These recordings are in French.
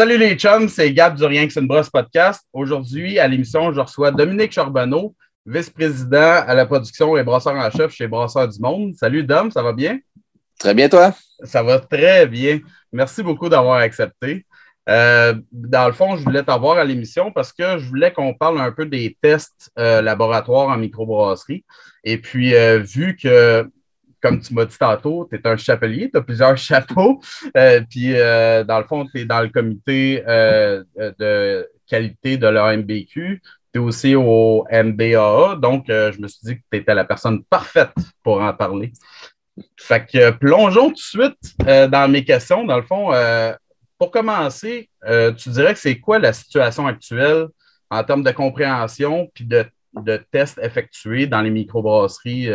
Salut les chums, c'est Gab du Rien que c'est une brosse podcast. Aujourd'hui, à l'émission, je reçois Dominique Charbonneau, vice-président à la production et brasseur en chef chez Brasseur du Monde. Salut Dom, ça va bien? Très bien, toi? Ça va très bien. Merci beaucoup d'avoir accepté. Euh, dans le fond, je voulais t'avoir à l'émission parce que je voulais qu'on parle un peu des tests euh, laboratoires en microbrasserie. Et puis, euh, vu que comme tu m'as dit tantôt, tu es un chapelier, tu as plusieurs chapeaux. Euh, puis, euh, dans le fond, tu es dans le comité euh, de qualité de l'AMBQ. Tu es aussi au MBAA. Donc, je me suis dit que tu étais la personne parfaite pour en parler. Fait que plongeons tout de suite dans mes questions. Dans le fond, pour commencer, tu dirais que c'est quoi la situation actuelle en termes de compréhension puis de, de tests effectués dans les microbrasseries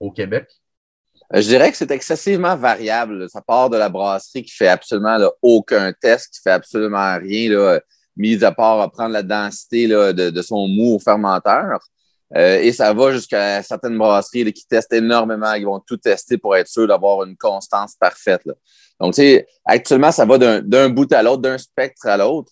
au Québec? Euh, je dirais que c'est excessivement variable. Ça part de la brasserie qui fait absolument aucun test, qui fait absolument rien, là, mis à part prendre la densité là, de, son mou au fermenteur. Euh, et ça va jusqu'à certaines brasseries qui testent énormément, qui vont tout tester pour être sûr d'avoir une constance parfaite. Donc, tu sais, actuellement, ça va d'un bout à l'autre, d'un spectre à l'autre.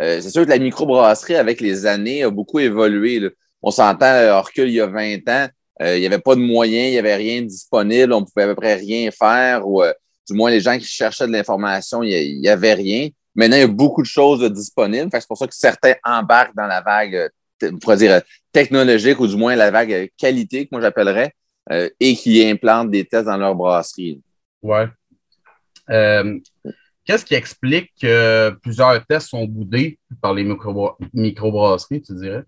Euh, c'est sûr que la microbrasserie, avec les années, a beaucoup évolué. On s'entend, recul il y a 20 ans, euh, il n'y avait pas de moyens, il n'y avait rien disponible, on pouvait à peu près rien faire, ou euh, du moins les gens qui cherchaient de l'information, il n'y avait rien. Maintenant, il y a beaucoup de choses disponibles. C'est pour ça que certains embarquent dans la vague, euh, on pourrait dire, technologique, ou du moins la vague qualité, que moi j'appellerais, et qui implantent des tests dans leur brasserie. Ouais. Qu'est-ce qui explique que plusieurs tests sont boudés par les microbrasseries, tu dirais?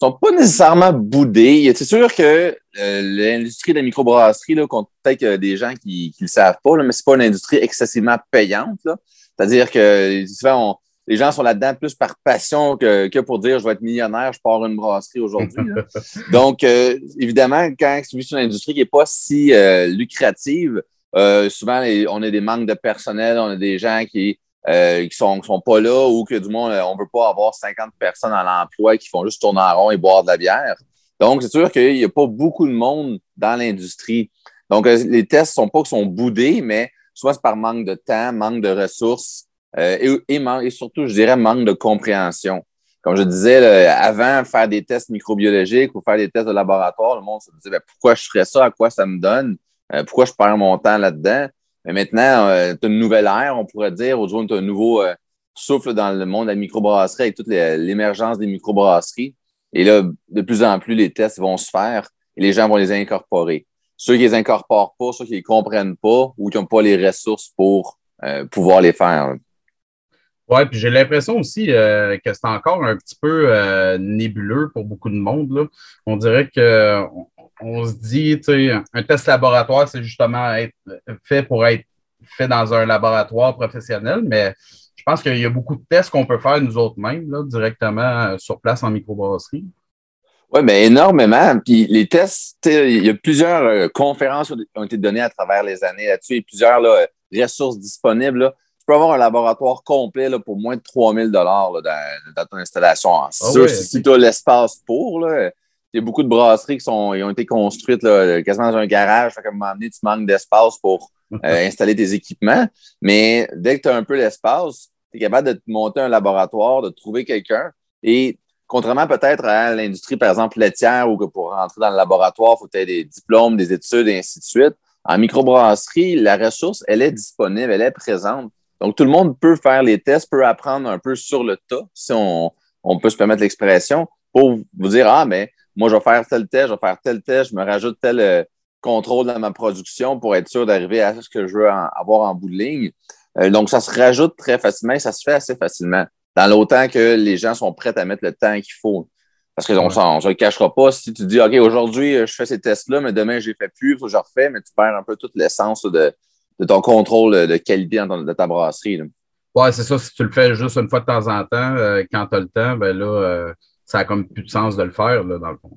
Sont pas nécessairement boudés. C'est sûr que euh, l'industrie de la microbrasserie, peut-être des gens qui ne le savent pas, là, mais c'est pas une industrie excessivement payante. C'est-à-dire que souvent, les gens sont là-dedans plus par passion que, pour dire je vais être millionnaire, je pars une brasserie aujourd'hui. Donc, euh, évidemment, quand c'est une industrie qui n'est pas si euh, lucrative, souvent on a des manques de personnel, on a des gens qui euh, qui sont, sont pas là ou que du moins, euh, on veut pas avoir 50 personnes à l'emploi qui font juste tourner en rond et boire de la bière. Donc, c'est sûr qu'il n'y a pas beaucoup de monde dans l'industrie. Donc, euh, les tests sont pas sont boudés, mais soit c'est par manque de temps, manque de ressources et, et, surtout, je dirais, manque de compréhension. Comme je disais, avant, faire des tests microbiologiques ou faire des tests de laboratoire, le monde se disait ben, pourquoi je ferais ça, à quoi ça me donne, pourquoi je perds mon temps là-dedans? Mais maintenant, euh, tu as une nouvelle ère, on pourrait dire. Aujourd'hui, tu as un nouveau euh, souffle dans le monde de la microbrasserie avec toute l'émergence des microbrasseries. Et là, de plus en plus, les tests vont se faire et les gens vont les incorporer. Ceux qui les incorporent pas, ceux qui les comprennent pas ou qui n'ont pas les ressources pour euh, pouvoir les faire. Oui, puis j'ai l'impression aussi que c'est encore un petit peu nébuleux pour beaucoup de monde. Là. On dirait que se dit, tu sais, un test laboratoire, c'est justement être fait pour être fait dans un laboratoire professionnel, mais je pense qu'il y a beaucoup de tests qu'on peut faire nous autres mêmes, là, directement euh, sur place en microbrasserie. Oui, mais énormément. Puis les tests, il y a plusieurs euh, conférences qui ont été données à travers les années là-dessus et plusieurs ressources disponibles. Tu peux avoir un laboratoire complet là, pour moins de 3000 dollars dans, ton installation. Ah si tu as l'espace pour, là, il y a beaucoup de brasseries qui sont, ont été construites là, quasiment dans un garage. Fait qu'à un moment donné, tu manques d'espace pour euh, installer tes équipements. Mais dès que tu as un peu d'espace, tu es capable de te monter un laboratoire, de trouver quelqu'un. Et contrairement peut-être à l'industrie, par exemple, laitière, où pour rentrer dans le laboratoire, il faut que des diplômes, des études, et ainsi de suite. En microbrasserie, la ressource, elle est disponible, elle est présente. Donc, tout le monde peut faire les tests, peut apprendre un peu sur le tas, si on, on peut se permettre l'expression, pour vous dire, ah, mais moi, je vais faire tel test, je vais faire tel test, je me rajoute tel euh, contrôle dans ma production pour être sûr d'arriver à ce que je veux avoir en bout de ligne. Euh, donc, ça se rajoute très facilement et ça se fait assez facilement, dans l'autant que les gens sont prêts à mettre le temps qu'il faut. Parce qu'on ne se le cachera pas. Si tu dis, OK, aujourd'hui, euh, je fais ces tests-là, mais demain, je les fais plus, il faut que je refais, mais tu perds un peu toute l'essence de, ton contrôle de qualité de ta brasserie. Oui, c'est ça. Si tu le fais juste une fois de temps en temps, quand tu as le temps, ben là, ça n'a comme plus de sens de le faire, là, dans le fond.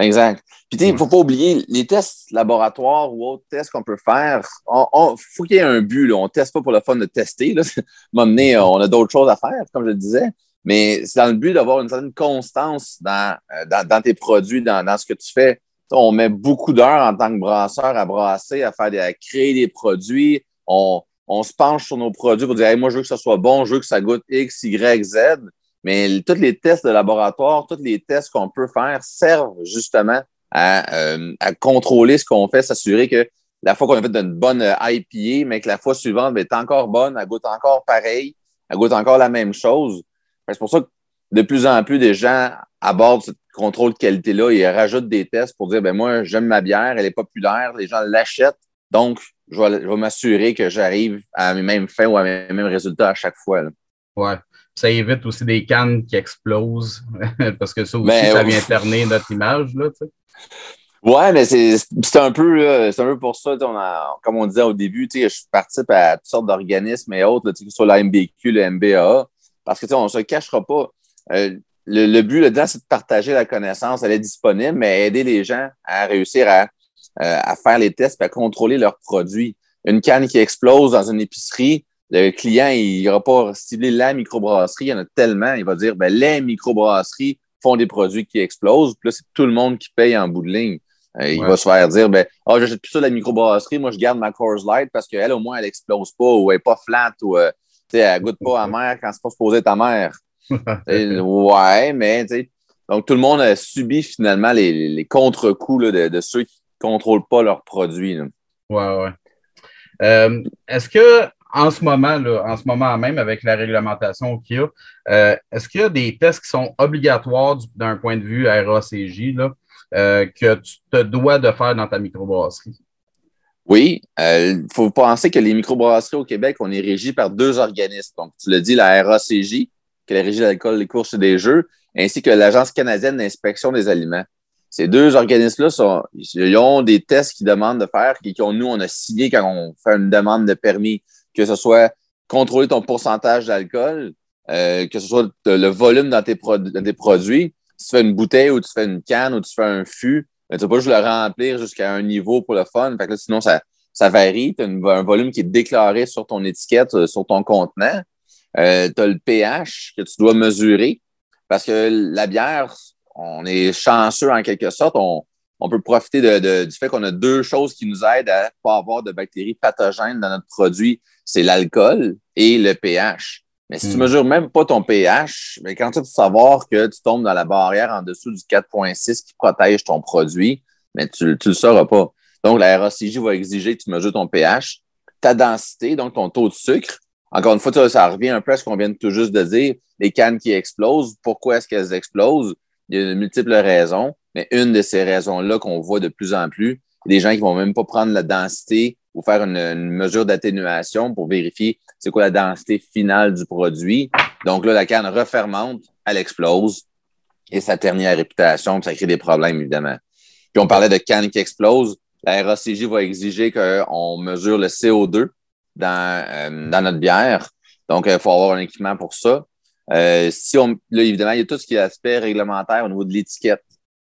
Exact. Puis, il ne faut pas oublier, les tests laboratoires ou autres tests qu'on peut faire, il faut qu'il y ait un but. On ne teste pas pour le fun de tester. Là. on a d'autres choses à faire, comme je le disais. Mais c'est dans le but d'avoir une certaine constance dans, euh, dans, tes produits, dans, dans, ce que tu fais. On met beaucoup d'heures en tant que brasseur à brasser, à faire à créer des produits. On, on se penche sur nos produits pour dire moi, je veux que ça soit bon, je veux que ça goûte X, Y, Z. Mais tous les tests de laboratoire, tous les tests qu'on peut faire servent justement à, euh, à contrôler ce qu'on fait, s'assurer que la fois qu'on a fait une bonne IPA, mais que la fois suivante est encore bonne, elle goûte encore pareil, elle goûte encore la même chose. C'est pour ça que de plus en plus des gens abordent ce contrôle de qualité-là et rajoutent des tests pour dire ben moi, j'aime ma bière, elle est populaire, les gens l'achètent, donc je vais, m'assurer que j'arrive à mes mêmes fins ou à mes mêmes résultats à chaque fois. Ouais. Ça évite aussi des cannes qui explosent, parce que ça aussi, ben, ça vient terner notre image. Là. Ouais, mais c'est un peu un peu pour ça, comme on disait au début, je participe à toutes sortes d'organismes et autres, que ce soit la MBQ, le MBA, parce que on ne se cachera pas. Euh, le, but là-dedans, c'est de partager la connaissance. Elle est disponible, mais aider les gens à réussir à, euh, à faire les tests et à contrôler leurs produits. Une canne qui explose dans une épicerie, le client, il n'ira pas cibler la microbrasserie, il y en a tellement, il va dire ben, les microbrasseries font des produits qui explosent, puis là, c'est tout le monde qui paye en bout de ligne. Euh, il va se faire dire ben, oh, j'achète plus ça de la microbrasserie, moi je garde ma Coors Light parce qu'elle, au moins, elle explose pas ou elle n'est pas flat ou euh, elle goûte pas amère quand c'est pas supposé être amère. ouais, mais donc tout le monde a subi finalement les, les contre-coups de, de, ceux qui ne contrôlent pas leurs produits. Là. Ouais, ouais. Euh, est-ce que en ce moment, là, en ce moment même, avec la réglementation qu'il y a, euh, est-ce qu'il y a des tests qui sont obligatoires d'un point de vue RACJ là, euh, que tu te dois de faire dans ta microbrasserie? Oui, il euh, faut penser que les microbrasseries au Québec, on est régi par deux organismes. Donc, tu l'as dit, la RACJ, qui est la Régie de l'alcool, les courses et des jeux, ainsi que l'Agence canadienne d'inspection des aliments. Ces deux organismes-là ils ont des tests qu'ils demandent de faire, qui, nous, on a signé quand on fait une demande de permis, que ce soit contrôler ton pourcentage d'alcool, euh, que ce soit le volume dans tes, produits, si tu fais une bouteille ou tu fais une canne ou tu fais un fût, ben, tu ne vas pas juste le remplir jusqu'à un niveau pour le fun. Fait que sinon, ça, ça varie. Tu as un volume qui est déclaré sur ton étiquette, euh, sur ton contenant. Euh, tu as le pH que tu dois mesurer parce que la bière, on est chanceux en quelque sorte. On, on peut profiter de, du fait qu'on a deux choses qui nous aident à ne pas avoir de bactéries pathogènes dans notre produit. C'est l'alcool et le pH. Mais si tu hmm. mesures même pas ton pH, mais quand tu veux savoir que tu tombes dans la barrière en dessous du 4.6 qui protège ton produit, mais tu ne le sauras pas. Donc, la RACJ va exiger que tu mesures ton pH, ta densité, donc ton taux de sucre. Encore une fois, ça, revient un peu à ce qu'on vient tout juste de dire. Les cannes qui explosent, pourquoi est-ce qu'elles explosent? Il y a de multiples raisons, mais une de ces raisons-là qu'on voit de plus en plus, des gens qui vont même pas prendre la densité ou faire une, mesure d'atténuation pour vérifier c'est quoi la densité finale du produit. Donc là, la canne refermente, elle explose et ça ternit la réputation, ça crée des problèmes, évidemment. Puis on parlait de canne qui explose. La RACJ va exiger qu'on mesure le CO2 dans, euh, dans notre bière. Donc, il faut avoir un équipement pour ça. Euh, si on, là, évidemment, il y a tout ce qui est aspect réglementaire au niveau de l'étiquette.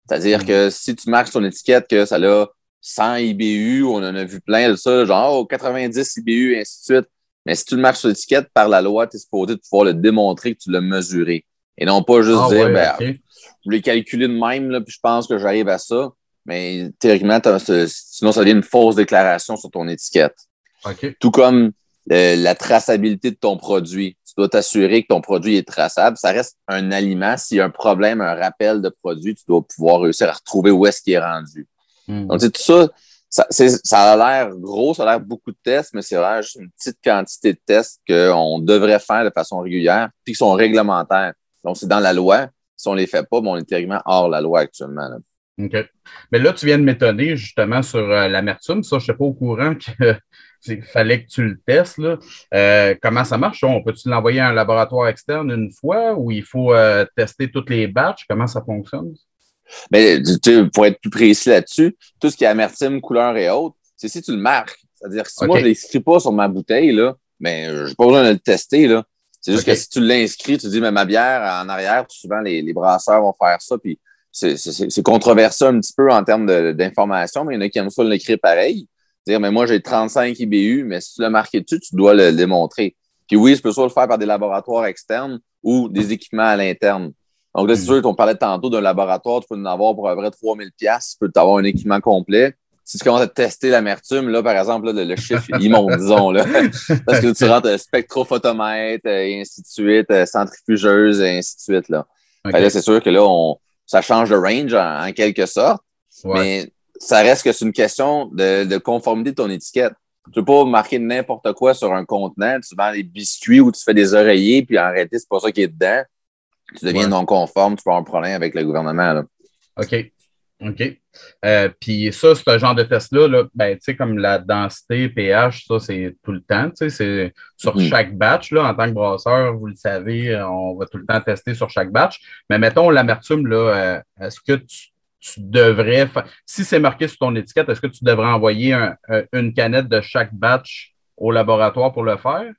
C'est-à-dire mm. que si tu marques ton étiquette que ça a 100 IBU, on en a vu plein de ça, genre 90 IBU, et ainsi de suite. Mais si tu le marques sur l'étiquette, par la loi, tu es supposé pouvoir le démontrer que tu l'as mesuré. Et non pas juste ah dire, ben, je voulais calculer de même, là, puis je pense que j'arrive à ça. Mais théoriquement, sinon, ça devient une fausse déclaration sur ton étiquette. Tout comme euh, la traçabilité de ton produit. Tu dois t'assurer que ton produit est traçable. Ça reste un aliment. S'il y a un problème, un rappel de produit, tu dois pouvoir réussir à retrouver où est-ce qu'il est rendu. Hmm. Donc, tout ça, ça, ça a l'air gros, ça a l'air beaucoup de tests, mais c'est vraiment juste une petite quantité de tests qu'on devrait faire de façon régulière, puis qui sont réglementaires. Donc, c'est dans la loi. Si on ne les fait pas, bon, on est théoriquement hors la loi actuellement. OK. Mais là, tu viens de m'étonner justement sur euh, l'amertume. Ça, je ne suis pas au courant qu'il fallait que tu le testes. Là. Euh, comment ça marche? On peut-tu l'envoyer à un laboratoire externe une fois ou il faut euh, tester toutes les batchs? Comment ça fonctionne? Mais pour être plus précis là-dessus, tout ce qui est amertume, couleur et autres, c'est si tu le marques. C'est-à-dire que si moi, je ne l'inscris pas sur ma bouteille, là, mais je n'ai pas besoin de le tester. Là. C'est juste que si tu l'inscris, tu dis, mais ma bière en arrière, souvent les, les brasseurs vont faire ça, puis c'est controversé un petit peu en termes d'information, mais il y en a qui aiment ça l'écrire pareil. Dire, mais moi, j'ai 35 IBU, mais si tu l'as marqué dessus, tu dois le démontrer. Puis oui, je peux soit le faire par des laboratoires externes ou des équipements à l'interne. Donc là, c'est hmm. sûr qu'on parlait tantôt d'un laboratoire, tu peux en avoir pour à peu près 3000 pièces, tu peux avoir un équipement complet. si tu commences à tester l'amertume, là, par exemple, le, chiffre, il monte, disons, là. Parce que tu rentres spectrophotomètre et ainsi de suite, centrifugeuse et ainsi de suite, là. là c'est sûr que là, on, ça change de range en, quelque sorte. Mais ça reste que c'est une question de, conformité de ton étiquette. Tu ne peux pas marquer n'importe quoi sur un contenant. Tu vends des biscuits ou tu fais des oreillers, puis en réalité, c'est pas ça qui est dedans. Tu deviens non conforme, tu peux avoir un problème avec le gouvernement. OK. OK. Euh, puis ça, ce genre de test-là, là, ben, comme la densité, pH, ça, c'est tout le temps. C'est sur mm-hmm. chaque batch. Là, en tant que brasseur, vous le savez, on va tout le temps tester sur chaque batch. Mais mettons l'amertume, là, euh, est-ce que tu tu devrais, si c'est marqué sur ton étiquette, est-ce que tu devrais envoyer une canette de chaque batch au laboratoire pour le faire?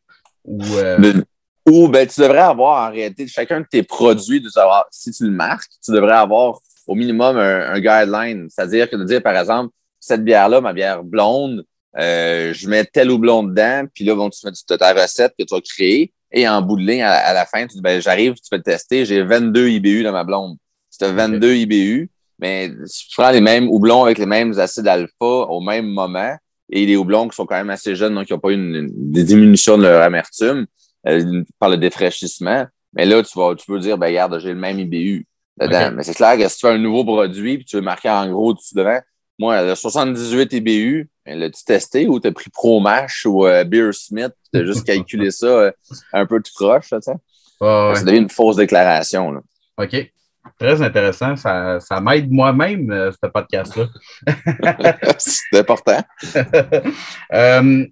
Ou, euh? ben, ou ben, tu devrais avoir en réalité chacun de tes produits, de savoir, si tu le marques, tu devrais avoir au minimum un, guideline. C'est-à-dire que de dire, par exemple, cette bière-là, ma bière blonde, euh, je mets tel ou blond dedans, puis là, bon, tu fais ta recette que tu as créée, et en bout de ligne, à, la fin, tu dis, ben, j'arrive, tu fais le tester, j'ai 22 IBU dans ma blonde. Si tu as 22 IBU, mais si tu prends les mêmes houblons avec les mêmes acides alpha au même moment, et les houblons qui sont quand même assez jeunes, donc qui n'ont pas eu une, diminution de leur amertume euh, par le défraîchissement, mais là, tu vas, tu peux dire, ben, regarde, j'ai le même IBU dedans. Mais c'est clair que si tu fais un nouveau produit puis tu veux marquer en gros dessus devant, moi, le 78 IBU, ben, l'as-tu testé ou t'as pris ProMash ou euh, Beer Smith, tu as juste calculé ça euh, un peu tout croche, tu sais? Ça devient une fausse déclaration. Là. OK. Très intéressant. Ça, ça m'aide moi-même, euh, ce podcast-là. C'est important. Euh,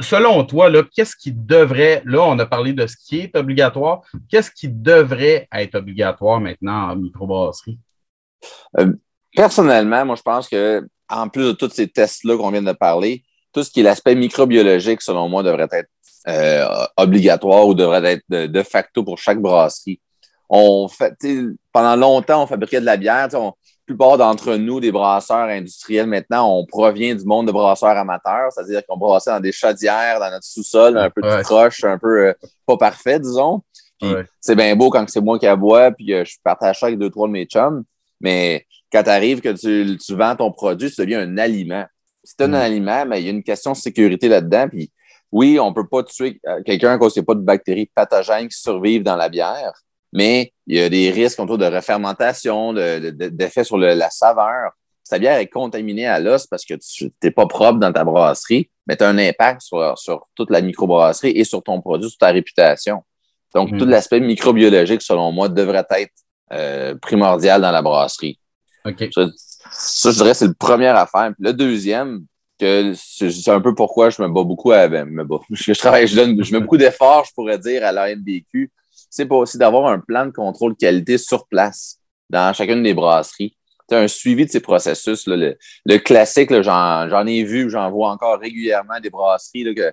selon toi, qu'est-ce qui devrait, là, on a parlé de ce qui est obligatoire, qu'est-ce qui devrait être obligatoire maintenant en microbrasserie? Euh, personnellement, moi, je pense que en plus de tous ces tests-là qu'on vient de parler, tout ce qui est l'aspect microbiologique, selon moi, devrait être obligatoire ou devrait être de, facto pour chaque brasserie on fait, pendant longtemps, on fabriquait de la bière. la plupart d'entre nous, des brasseurs industriels, maintenant, on provient du monde de brasseurs amateurs, c'est-à-dire qu'on brassait dans des chaudières, dans notre sous-sol, un peu de croche, un peu euh, pas parfait, disons. c'est bien beau quand c'est moi qui aboie, puis euh, je partage ça avec deux, trois de mes chums. Mais quand tu arrives que tu, tu, vends ton produit, ça devient un aliment. C'est un mm. aliment, mais il y a une question de sécurité là-dedans. Puis oui, on ne peut pas tuer euh, quelqu'un quand il n'y a pas de bactéries pathogènes qui survivent dans la bière mais il y a des risques autour de refermentation, d'effet sur la saveur. Si ta bière est contaminée à l'os parce que tu n'es pas propre dans ta brasserie, mais tu as un impact sur, toute la microbrasserie et sur ton produit, sur ta réputation. Donc, tout mm. l'aspect microbiologique, selon moi, devrait être euh, primordial dans la brasserie. Ça, je dirais, c'est le premier affaire. Puis le deuxième, que c'est un peu pourquoi je me bats beaucoup à, ben, me je travaille, je, donne, je mets beaucoup d'efforts, je pourrais dire, à l'ANBQ c'est pas aussi d'avoir un plan de contrôle qualité sur place dans chacune des brasseries. Tu un suivi de ces processus. le, classique, j'en ai vu, j'en vois encore régulièrement des brasseries que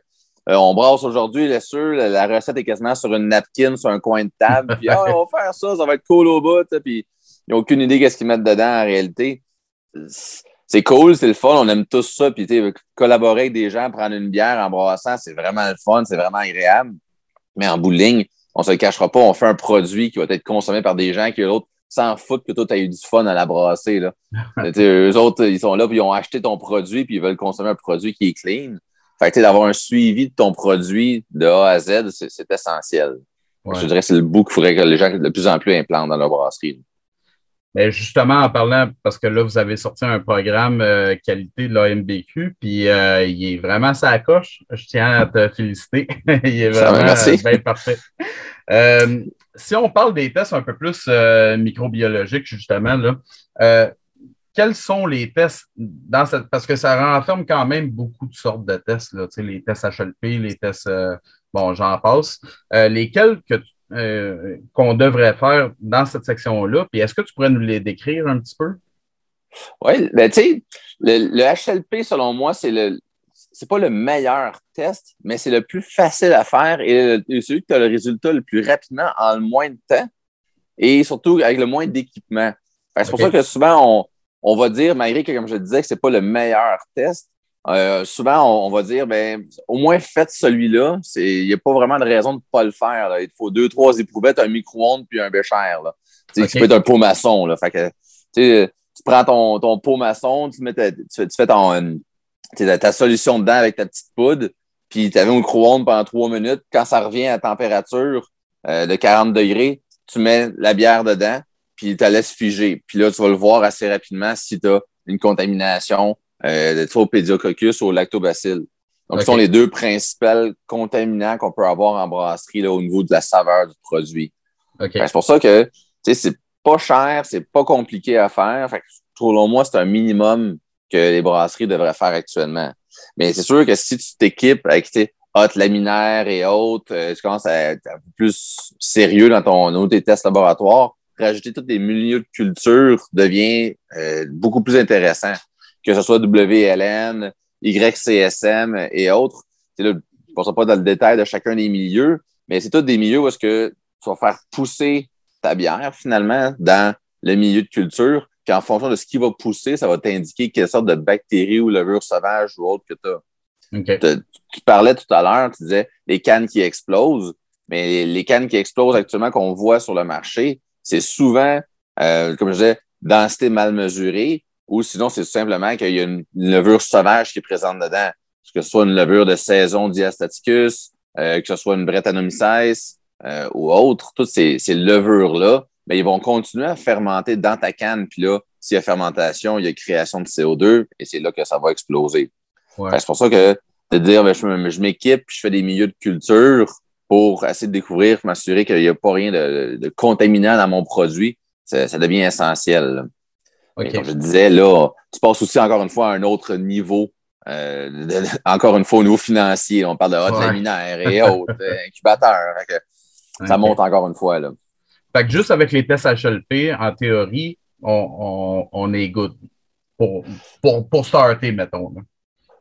euh, on brasse aujourd'hui, là, sûr, la, recette est quasiment sur une napkin, sur un coin de table, puis ah, on va faire ça, ça va être cool au bout, puis ils n'ont aucune idée qu'est-ce qu'ils mettent dedans en réalité. C'est cool, c'est le fun, on aime tous ça, puis collaborer avec des gens, prendre une bière en brassant, c'est vraiment le fun, c'est vraiment agréable. Mais en bout de ligne, on se le cachera pas, on fait un produit qui va être consommé par des gens qui, eux s'en foutent que toi, tu as eu du fun à la brasser. Là. eux autres, ils sont là, puis ils ont acheté ton produit, puis ils veulent consommer un produit qui est clean. Fait que d'avoir un suivi de ton produit de A à Z, c'est essentiel. Je dirais que c'est le bout qu'il faudrait que les gens de plus en plus implantent dans leur brasserie. Mais justement, en parlant, parce que là, vous avez sorti un programme euh, qualité de l'AMBQ, puis euh, il est vraiment sa coche. Je tiens à te féliciter. il est vraiment bien parfait. Euh, si on parle des tests un peu plus microbiologiques, justement, là, quels sont les tests dans cette. Parce que ça renferme quand même beaucoup de sortes de tests, là, les tests HLP, les tests. bon, j'en passe. lesquels que tu euh, qu'on devrait faire dans cette section-là? Puis est-ce que tu pourrais nous les décrire un petit peu? Oui, ben, tu sais, le, HLP, selon moi, c'est le. C'est pas le meilleur test, mais c'est le plus facile à faire et, celui qui a le résultat le plus rapidement en le moins de temps et surtout avec le moins d'équipement. C'est pour ça que souvent, on, on, va dire, malgré que, comme je disais, que ce n'est pas le meilleur test, euh, souvent, on, va dire, ben, au moins faites celui-là. Il n'y a pas vraiment de raison de ne pas le faire. Il faut deux, trois éprouvettes, un micro-ondes puis un bécher. Là. Okay. peut être un pot maçon. Là. Fait que, tu prends ton, ton pot maçon, tu, mets tu, fais ton, ta solution dedans avec ta petite poudre, puis tu avais au micro-ondes pendant trois minutes. Quand ça revient à température euh, de 40 degrés, tu mets la bière dedans, puis tu la laisses figer. Puis là, tu vas le voir assez rapidement si tu as une contamination euh, de Tropédiococcus ou lactobacille. Donc, ce sont les deux principaux contaminants qu'on peut avoir en brasserie là, au niveau de la saveur du produit. C'est pour ça que c'est pas cher, c'est pas compliqué à faire. Fait que, selon moi, c'est un minimum que les brasseries devraient faire actuellement. Mais c'est sûr que si tu t'équipes avec haute laminaire et autres, euh, tu commences à être un peu plus sérieux dans ton tes tests laboratoires, rajouter tous les milieux de culture devient euh, beaucoup plus intéressant, que ce soit WLN, YCSM et autres. Là, je ne passerai pas dans le détail de chacun des milieux, mais c'est tous des milieux où est-ce que tu vas faire pousser ta bière finalement dans le milieu de culture puis en fonction de ce qui va pousser, ça va t'indiquer quelle sorte de bactéries ou levure sauvage ou autre que tu as. Tu parlais tout à l'heure, tu disais les cannes qui explosent, mais les, cannes qui explosent actuellement qu'on voit sur le marché, c'est souvent, euh, comme je disais, densité mal mesurée, ou sinon c'est simplement qu'il y a une, levure sauvage qui est présente dedans. Que ce soit une levure de saison diastaticus, euh, que ce soit une Brettanomyces euh, ou autre, toutes ces, ces levures-là mais ben, ils vont continuer à fermenter dans ta canne. Puis là, s'il y a fermentation, il y a création de CO2 et c'est là que ça va exploser. C'est pour ça que de dire, ben, je, m'équipe, je fais des milieux de culture pour essayer de découvrir, m'assurer qu'il n'y a pas rien de, contaminant dans mon produit, ça, devient essentiel. Comme je disais, là, tu passes aussi encore une fois à un autre niveau euh, encore une fois au niveau financier. On parle de haute laminaire et autres, euh, incubateurs. Ça monte encore une fois. Là. Fait que juste avec les tests HLP, en théorie, on, est good pour, pour, starter, mettons.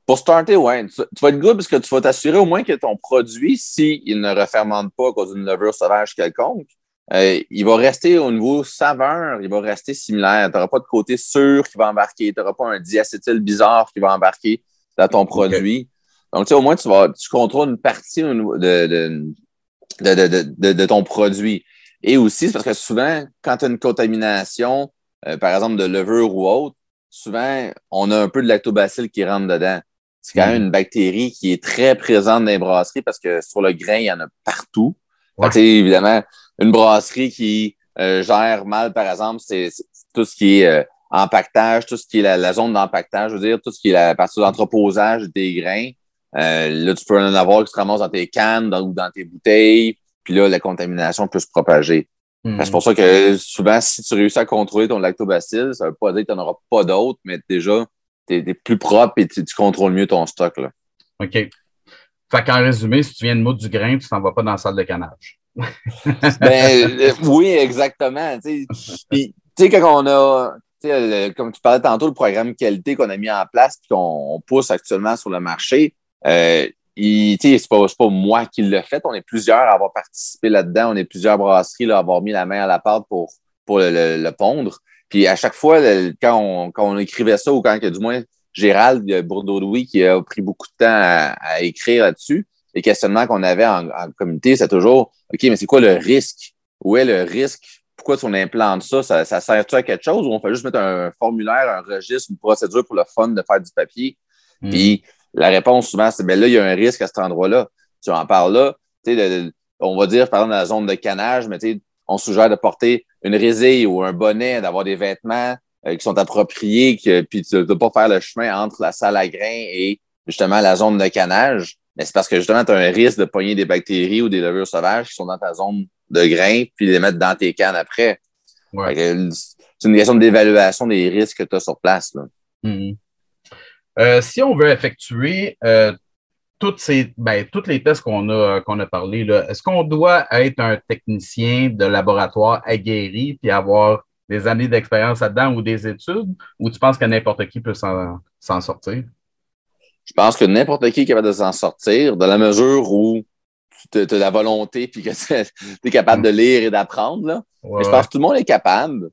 Pour starter, oui. Tu, vas être good parce que tu vas t'assurer au moins que ton produit, s'il ne refermente pas à cause d'une levure sauvage quelconque, euh, il va rester au niveau saveur, il va rester similaire. Tu n'auras pas de côté sûr qui va embarquer. Tu n'auras pas un diacétyl bizarre qui va embarquer dans ton produit. Donc, tu sais, au moins, tu, vas, tu contrôles une partie de, de ton produit. Et aussi, c'est parce que souvent, quand tu as une contamination, euh, par exemple de levure ou autre, souvent, on a un peu de lactobacille qui rentre dedans. C'est quand même mm. une bactérie qui est très présente dans les brasseries parce que sur le grain, il y en a partout. évidemment, une brasserie qui euh, gère mal, par exemple, c'est tout ce qui est euh, empaquetage, tout ce qui est la, zone d'empaquetage, je veux dire, tout ce qui est la partie d'entreposage des grains. là, tu peux en avoir qui se ramassent dans tes cannes ou dans tes bouteilles puis là, la contamination peut se propager. Hmm. C'est pour ça que souvent, si tu réussis à contrôler ton lactobacille, ça ne veut pas dire que tu n'en auras pas d'autres, mais déjà, tu es, plus propre et tu, contrôles mieux ton stock. Là. OK. Fait qu'en résumé, si tu viens de moutre du grain, tu t'en vas pas dans la salle de canage. Ben, euh, oui, exactement. Tu sais, quand on a, comme tu parlais tantôt, le programme qualité qu'on a mis en place et qu'on pousse actuellement sur le marché, euh, c'est pas, moi qui l'ai fait. On est plusieurs à avoir participé là-dedans. On est plusieurs brasseries à avoir mis la main à la pâte pour, pour le, pondre. Puis à chaque fois, quand, on, écrivait ça, ou quand du moins Gérald Bourdeau-Louis qui a pris beaucoup de temps à, écrire là-dessus, les questionnements qu'on avait en, comité, c'est toujours OK, mais c'est quoi le risque? Où est le risque? Pourquoi si on implante ça? Ça, ça sert-tu à quelque chose ou on fait juste mettre un formulaire, un registre, une procédure pour le fun de faire du papier? Hmm. Puis la réponse, souvent, c'est ben là, il y a un risque à cet endroit-là. Tu en parles là. on va dire, par exemple, dans la zone de canage, mais on suggère de porter une résille ou un bonnet, d'avoir des vêtements euh, qui sont appropriés, que, puis de ne pas faire le chemin entre la salle à grains et justement la zone de canage. Mais c'est parce que justement, tu as un risque de pogner des bactéries ou des levures sauvages qui sont dans ta zone de grains, puis les mettre dans tes cannes après. C'est une question d'évaluation des risques que tu as sur place. Là. Mm-hmm. Euh, si on veut effectuer euh, toutes ces, ben, tous les tests qu'on a, qu'on a parlé, est-ce qu'on doit être un technicien de laboratoire aguerri puis avoir des années d'expérience là-dedans ou des études, ou tu penses que n'importe qui peut s'en sortir? Je pense que n'importe qui est capable de s'en sortir, dans la mesure où tu as la volonté et que tu es capable de lire et d'apprendre. je pense que tout le monde est capable.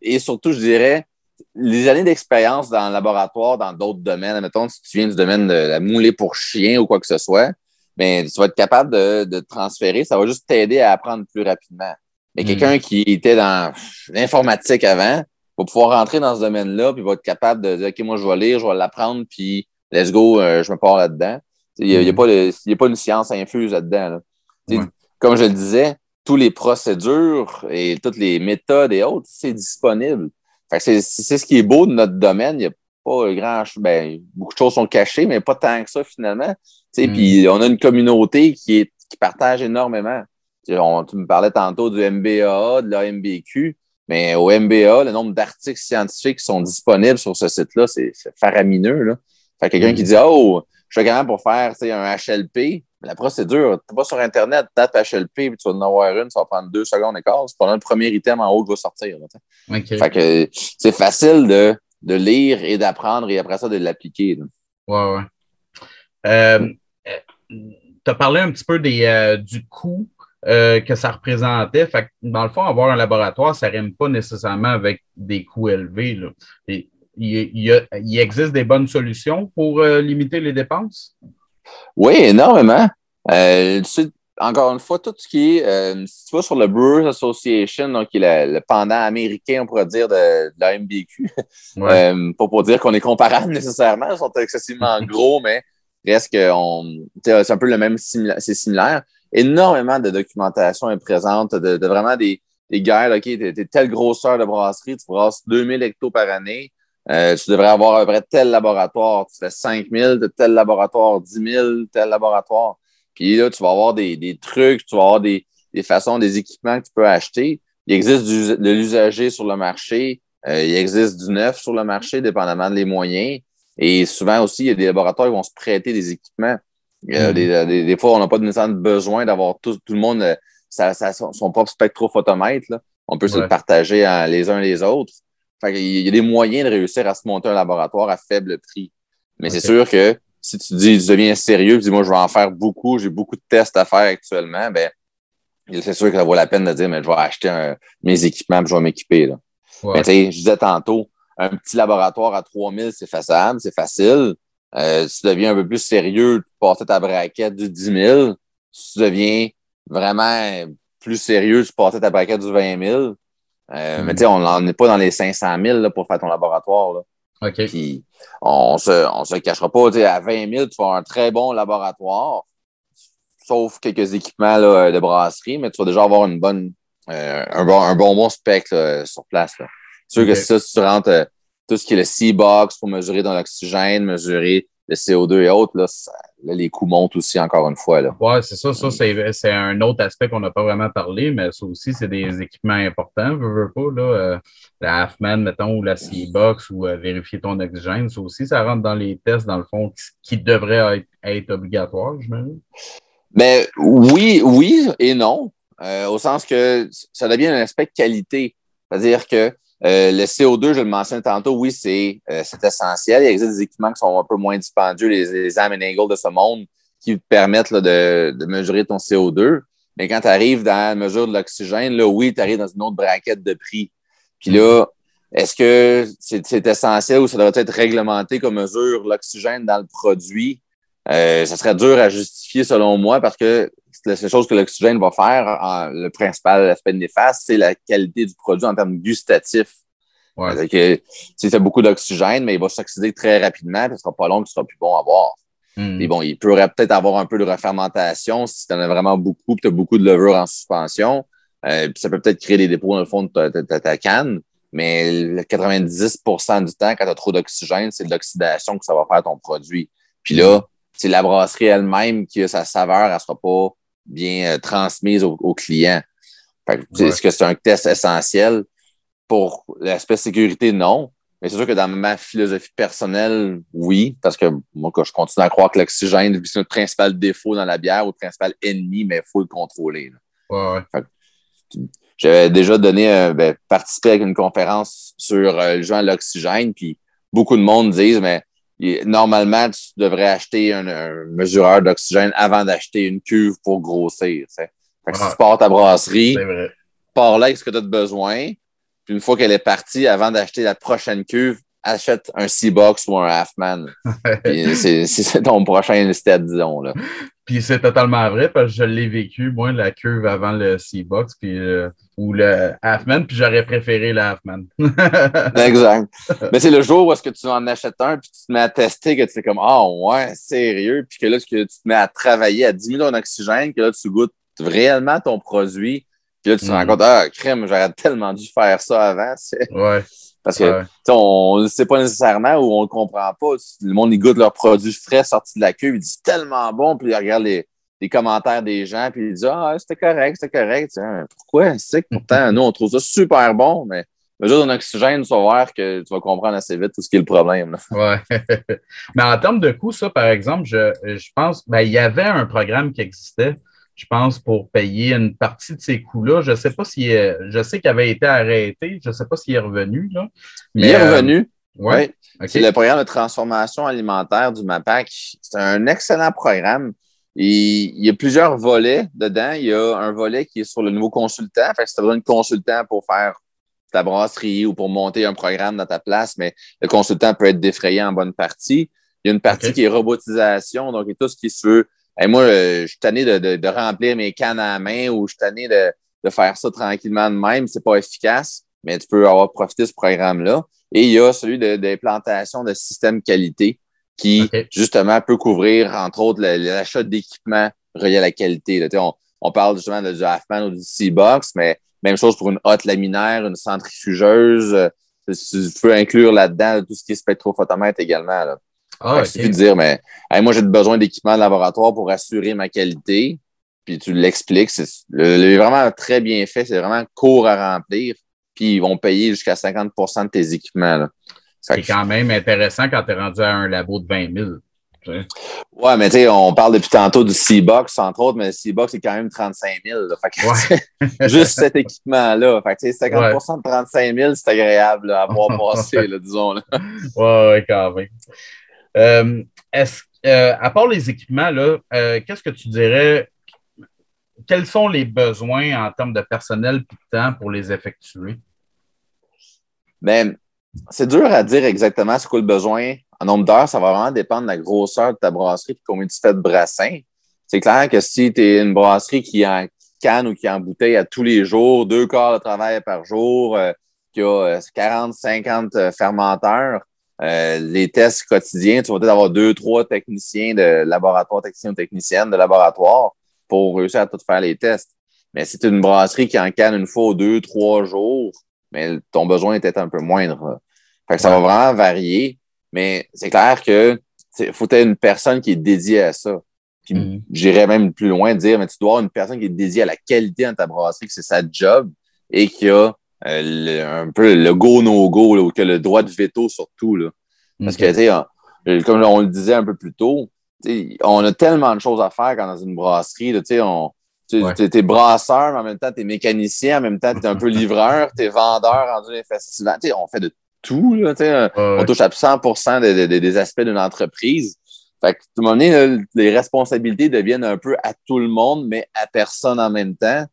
Et surtout, je dirais, les années d'expérience dans le laboratoire, dans d'autres domaines, mettons, si tu viens du domaine de la moulée pour chien ou quoi que ce soit, ben, tu vas être capable de, transférer. Ça va juste t'aider à apprendre plus rapidement. Mais hmm. quelqu'un qui était dans l'informatique avant, va pouvoir rentrer dans ce domaine-là, puis va être capable de dire, OK, moi, je vais lire, je vais l'apprendre, puis let's go, euh, je me pars là-dedans. Il n'y a, mm-hmm. a, pas une science infuse là-dedans. Comme je le disais, toutes les procédures et toutes les méthodes et autres, c'est disponible. c'est ce qui est beau de notre domaine. Il n'y a pas grand ben, beaucoup de choses sont cachées, mais pas tant que ça finalement. Mm. Puis on a une communauté qui, est, qui partage énormément. tu me parlais tantôt du MBA, de la MBQ, mais au MBA, le nombre d'articles scientifiques qui sont disponibles sur ce site-là, c'est faramineux. Là. Fait quelqu'un qui dit Oh, je suis quand pour faire un HLP, la procédure, tu vas sur Internet, tape HLP, puis tu vas en avoir une, ça va prendre deux secondes et quart. C'est pendant le premier item en haut qui va sortir. Fait que c'est facile de, de, lire et d'apprendre et après ça de l'appliquer. Ouais, ouais. Euh, tu as parlé un petit peu des, euh, du coût euh, que ça représentait. Fait que, dans le fond, avoir un laboratoire, ça ne rime pas nécessairement avec des coûts élevés. Là. Il, il, existe des bonnes solutions pour limiter les dépenses? Oui, énormément. Euh, encore une fois, tout ce qui est, euh, si tu vas sur le Brewers Association, donc qui est le, pendant américain, on pourrait dire, de, la MBQ, euh, pas pour dire qu'on est comparable nécessairement, ils sont excessivement gros, mais reste que c'est un peu le même, c'est similaire. Énormément de documentation est présente, de, vraiment des, des gars, OK, t'es telle grosseur de brasserie, tu brasses 2000 hectos par année, euh, tu devrais avoir un vrai tel laboratoire, tu fais 5 000 de tel laboratoire, 10 000 tel laboratoire. Puis là, tu vas avoir des, des trucs, tu vas avoir des, des, façons, des équipements que tu peux acheter. Il existe du, de l'usager sur le marché, euh, il existe du neuf sur le marché, dépendamment des moyens. Et souvent aussi, il y a des laboratoires qui vont se prêter des équipements. Euh, mm-hmm. des, des, fois, on n'a pas nécessairement besoin d'avoir tout, tout le monde ça, ça, son propre spectrophotomètre. Là. On peut se le partager les uns les autres. Il y a des moyens de réussir à se monter un laboratoire à faible prix. Mais c'est sûr que si tu dis, tu deviens sérieux, tu dis, moi, je vais en faire beaucoup, j'ai beaucoup de tests à faire actuellement, ben, c'est sûr que ça vaut la peine de dire, mais je vais acheter mes équipements et je vais m'équiper. Mais tu sais, je disais tantôt, un petit laboratoire à 3000, c'est faisable, c'est facile. Euh, si tu deviens un peu plus sérieux, tu passes ta braquette du 10 000. Si tu deviens vraiment plus sérieux, tu passes ta braquette du 20 000. Euh, mais hmm. tu sais, on n'en est pas dans les 500 000 là, pour faire ton laboratoire. Là. Puis, on se, on se cachera pas. À 20 000, tu vas avoir un très bon laboratoire, sauf quelques équipements là, de brasserie, mais tu vas déjà avoir une bonne, euh, un, bon, un bon bon spec sur place. C'est sûr que ça, si tu rentres euh, tout ce qui est le C-Box pour mesurer ton oxygène, mesurer le CO2 et autres, là, les coûts montent aussi encore une fois. Oui, c'est ça. Ça, c'est un autre aspect qu'on n'a pas vraiment parlé, mais ça aussi, c'est des équipements importants. Veux, veux pas, là, euh, la Halfman, mettons, ou la C-Box ou euh, vérifier ton oxygène. Ça aussi, ça rentre dans les tests, dans le fond, qui, devraient être, obligatoires, je me Mais oui, oui et non. Euh, au sens que ça devient un aspect de qualité. C'est-à-dire que euh, le CO2, je le mentionnais tantôt, oui, c'est euh, essentiel. Il existe des équipements qui sont un peu moins dispendieux, les, les Angle de ce monde, qui permettent là, de, de, mesurer ton CO2. Mais quand tu arrives dans la mesure de l'oxygène, là, oui, tu arrives dans une autre braquette de prix. Puis là, est-ce que c'est essentiel ou ça devrait être réglementé comme mesure l'oxygène dans le produit? Euh, ça serait dur à justifier selon moi parce que la seule chose que l'oxygène va faire, le principal aspect néfaste, c'est la qualité du produit en termes gustatifs. Ouais. Que, as beaucoup d'oxygène, mais il va s'oxyder très rapidement, puis ce sera pas long, ce sera plus bon à boire. Hmm. bon, il pourrait peut-être avoir un peu de refermentation si tu en as vraiment beaucoup, tu as beaucoup de levure en suspension. Euh, puis ça peut peut-être créer des dépôts dans le fond de ta, canne. Mais le 90% du temps, quand tu as trop d'oxygène, c'est de l'oxydation que ça va faire ton produit. Puis là, c'est la brasserie elle-même qui a sa saveur, elle ne sera pas bien euh, transmise au, client. Est-ce que c'est un test essentiel? Pour l'aspect sécurité, non. Mais c'est sûr que dans ma philosophie personnelle, oui, parce que moi, je continue à croire que l'oxygène, c'est le principal défaut dans la bière ou le principal ennemi, mais il faut le contrôler. J'avais déjà donné, euh, ben, participé à une conférence sur euh, le jeu à l'oxygène, puis beaucoup de monde disent, mais normalement, tu devrais acheter un, mesureur d'oxygène avant d'acheter une cuve pour grossir. si tu pars ta brasserie, pars là avec ce que tu as besoin. Puis une fois qu'elle est partie, avant d'acheter la prochaine cuve, achète un C-Box ou un Halfman. c'est ton prochain step, disons. Là. Puis c'est totalement vrai parce que je l'ai vécu, moi, la curve avant le C-Box puis, euh, ou le Halfman, puis j'aurais préféré le Halfman. exact. Mais c'est le jour où est-ce que tu en achètes un, puis tu te mets à tester, que tu fais comme Ah oh, ouais, sérieux, puis que là, tu te mets à travailler à 10 000 d'oxygène, que là, tu goûtes réellement ton produit, puis là, tu te rends mm. compte Ah, crème, j'aurais tellement dû faire ça avant. Ouais. Parce que on ne sait pas nécessairement ou on ne le comprend pas. Le monde, il goûte leurs produits frais sortis de la cuve, il dit tellement bon, puis il regarde les, les commentaires des gens, puis il dit Ah, c'était correct, c'était correct. pourquoi? C'est que pourtant, nous, on trouve ça super bon, mais juste en oxygène, tu vas voir que tu vas comprendre assez vite tout ce qui est le problème. Oui. mais en termes de coût, ça, par exemple, je, je pense, ben, il y avait un programme qui existait je pense, pour payer une partie de ces coûts-là. Je ne sais pas si je sais qu'il avait été arrêté, je ne sais pas s'il est revenu. Là. il est revenu. Euh, oui. C'est le programme de transformation alimentaire du MAPAC. C'est un excellent programme. il y a plusieurs volets dedans. Il y a un volet qui est sur le nouveau consultant. Fait que si tu as besoin de consultant pour faire ta brasserie ou pour monter un programme dans ta place, mais le consultant peut être défrayé en bonne partie. Il y a une partie qui est robotisation, donc tout ce qui se veut moi, euh, je suis tanné de, remplir mes cannes à la main ou je suis tanné de, faire ça tranquillement de même. C'est pas efficace, mais tu peux avoir profité de ce programme-là. Et il y a celui d'implantation de, systèmes qualité qui, justement, peut couvrir, entre autres, l'achat d'équipements reliés à la qualité. On, parle justement de, du Halfman ou du C-Box, mais même chose pour une hotte laminaire, une centrifugeuse. Euh, tu peux inclure là-dedans tout ce qui est spectrophotomètre également. Là. Ah, okay. de dire, mais moi, j'ai besoin d'équipements de laboratoire pour assurer ma qualité. Puis tu l'expliques. C'est vraiment très bien fait. C'est vraiment court à remplir. Puis ils vont payer jusqu'à 50% de tes équipements. C'est quand même intéressant quand tu es rendu à un labo de 20 000. Ouais, mais tu sais, on parle depuis tantôt du C-Box, entre autres, mais le C-Box, c'est quand même 35 000. juste cet équipement-là. Fait que, 50% de 35 000, c'est agréable à voir passer, disons. Là. Ouais, quand même. Euh, euh, à part les équipements, euh, qu'est-ce que tu dirais? Quels sont les besoins en termes de personnel et de temps pour les effectuer? Bien, c'est dur à dire exactement ce qu'est le besoin. En nombre d'heures, ça va vraiment dépendre de la grosseur de ta brasserie et combien tu fais de brassins. C'est clair que si tu es une brasserie qui en canne ou qui en bouteille à tous les jours, deux quarts de travail par jour, qui a 40, 50 fermenteurs, euh, les tests quotidiens, tu vas peut-être avoir deux, trois techniciens de laboratoire, techniciens ou techniciennes de laboratoire pour réussir à tout faire les tests. Mais si tu une brasserie qui en canne une fois ou deux, trois jours, mais ton besoin est peut-être un peu moindre. Fait que ça va vraiment varier, mais c'est clair que faut être une personne qui est dédiée à ça. Puis mm-hmm. j'irais même plus loin de dire, mais tu dois avoir une personne qui est dédiée à la qualité dans ta brasserie, que c'est sa job et qui a euh, un peu le go-no-go, ou que le droit de veto surtout. Là. Parce que, sais, comme on le disait un peu plus tôt, on a tellement de choses à faire quand dans une brasserie. Tu sais, on, tu es, brasseur, mais en même temps, tu es mécanicien, en même temps, tu es un peu livreur, tu es vendeur rendu les festivals. On fait de tout. Là, sais On touche à 100% des aspects d'une entreprise. Fait que, à un moment donné, les responsabilités deviennent un peu à tout le monde, mais à personne en même temps.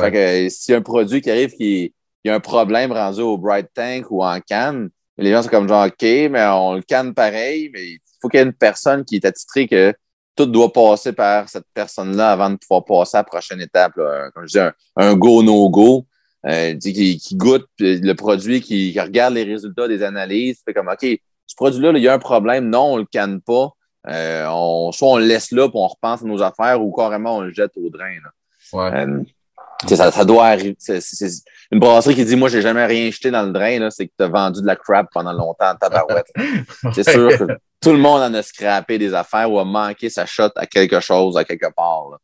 Fait que a un produit qui arrive qui, il y a un problème rendu au Bright Tank ou en canne, les gens sont comme genre, OK, mais on le canne pareil, mais il faut qu'il y ait une personne qui est attitrée que tout doit passer par cette personne-là avant de pouvoir passer à la prochaine étape. Comme je dis, un, go-no-go. Euh, qui, goûte le produit, qui, regarde les résultats des analyses, fait comme OK, ce produit-là, il y a un problème, non, on ne le canne pas. Euh, on, soit on le laisse là, puis on repense à nos affaires, ou carrément on le jette au drain. Euh, ça, ça, doit arriver. C'est, une brasserie qui dit Moi, j'ai jamais rien jeté dans le drain, c'est que tu as vendu de la crap pendant longtemps ta tabarouette. c'est sûr que tout le monde en a scrappé des affaires ou a manqué sa shot à quelque chose, à quelque part.